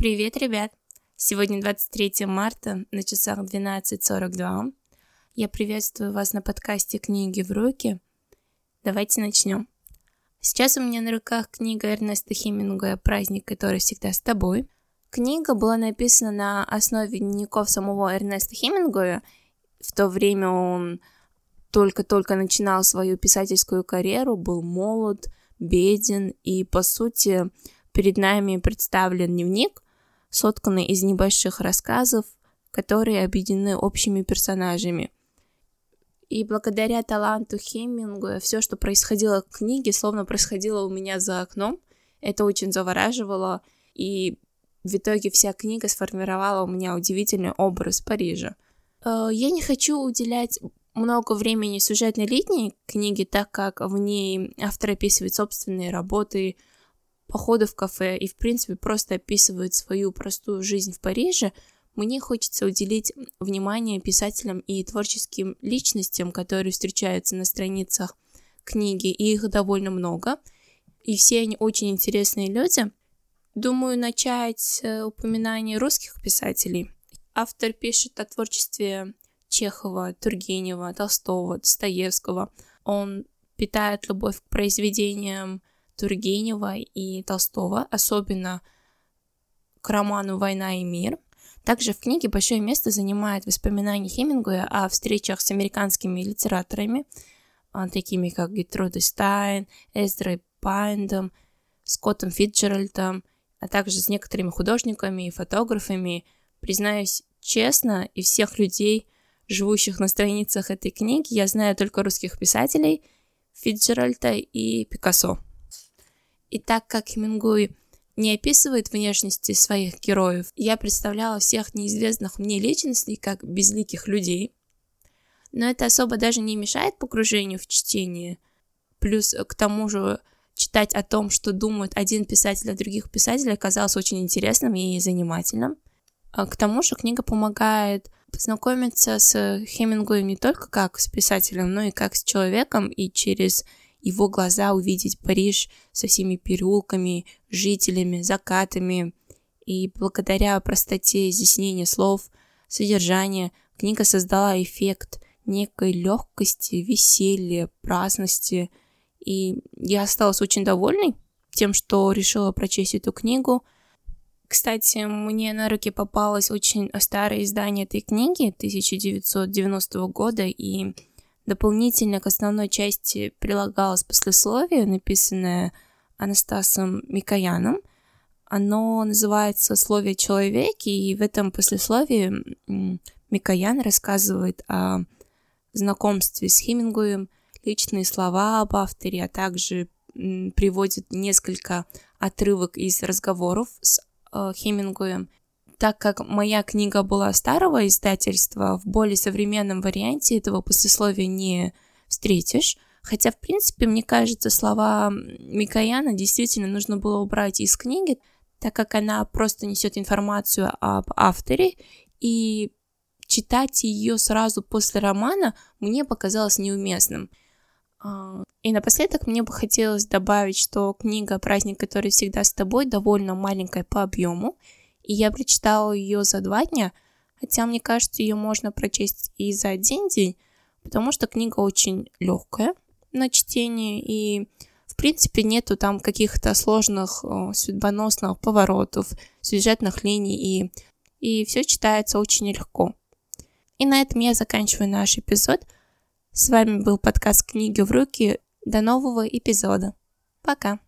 Привет, ребят! Сегодня 23 марта, на часах 12.42. Я приветствую вас на подкасте «Книги в руки». Давайте начнем. Сейчас у меня на руках книга Эрнеста Хемингуэя «Праздник, который всегда с тобой». Книга была написана на основе дневников самого Эрнеста Хемингуэя. В то время он только-только начинал свою писательскую карьеру, был молод, беден, и, по сути, перед нами представлен дневник, сотканный из небольших рассказов, которые объединены общими персонажами. И благодаря таланту Хемингуэя все, что происходило в книге, словно происходило у меня за окном. Это очень завораживало, и в итоге вся книга сформировала у меня удивительный образ Парижа. Э, я не хочу уделять много времени сюжетной линии книги, так как в ней автор описывает собственные работы, походы в кафе и, в принципе, просто описывает свою простую жизнь в Париже, мне хочется уделить внимание писателям и творческим личностям, которые встречаются на страницах книги, и их довольно много, и все они очень интересные люди. Думаю, начать с упоминания русских писателей. Автор пишет о творчестве Чехова, Тургенева, Толстого, Достоевского. Он питает любовь к произведениям Тургенева и Толстого, особенно к роману «Война и мир». Также в книге большое место занимает воспоминания Хемингуэя о встречах с американскими литераторами, а, такими как Гертруда Стайн, Эздрой Пайндом, Скоттом Фитджеральдом, а также с некоторыми художниками и фотографами. Признаюсь честно, и всех людей, живущих на страницах этой книги, я знаю только русских писателей Фитджеральда и Пикассо. И так как Хемингуэй не описывает внешности своих героев, я представляла всех неизвестных мне личностей как безликих людей. Но это особо даже не мешает погружению в чтение. Плюс к тому же читать о том, что думает один писатель о других писателей, оказалось очень интересным и занимательным. А к тому же книга помогает познакомиться с Хемингуэем не только как с писателем, но и как с человеком, и через его глаза увидеть Париж со всеми переулками, жителями, закатами. И благодаря простоте изъяснения слов, содержания, книга создала эффект некой легкости, веселья, праздности. И я осталась очень довольной тем, что решила прочесть эту книгу. Кстати, мне на руки попалось очень старое издание этой книги 1990 года, и Дополнительно к основной части прилагалось послесловие, написанное Анастасом Микояном. Оно называется «Словие человеке», и в этом послесловии Микоян рассказывает о знакомстве с Хемингуем, личные слова об авторе, а также приводит несколько отрывок из разговоров с э, Хемингуем так как моя книга была старого издательства, в более современном варианте этого послесловия не встретишь. Хотя, в принципе, мне кажется, слова Микояна действительно нужно было убрать из книги, так как она просто несет информацию об авторе, и читать ее сразу после романа мне показалось неуместным. А, и напоследок мне бы хотелось добавить, что книга «Праздник, который всегда с тобой» довольно маленькая по объему, и я прочитала ее за два дня, хотя мне кажется, ее можно прочесть и за один день, потому что книга очень легкая на чтение, и в принципе нету там каких-то сложных судьбоносных поворотов, сюжетных линий, и, и все читается очень легко. И на этом я заканчиваю наш эпизод. С вами был подкаст «Книги в руки». До нового эпизода. Пока.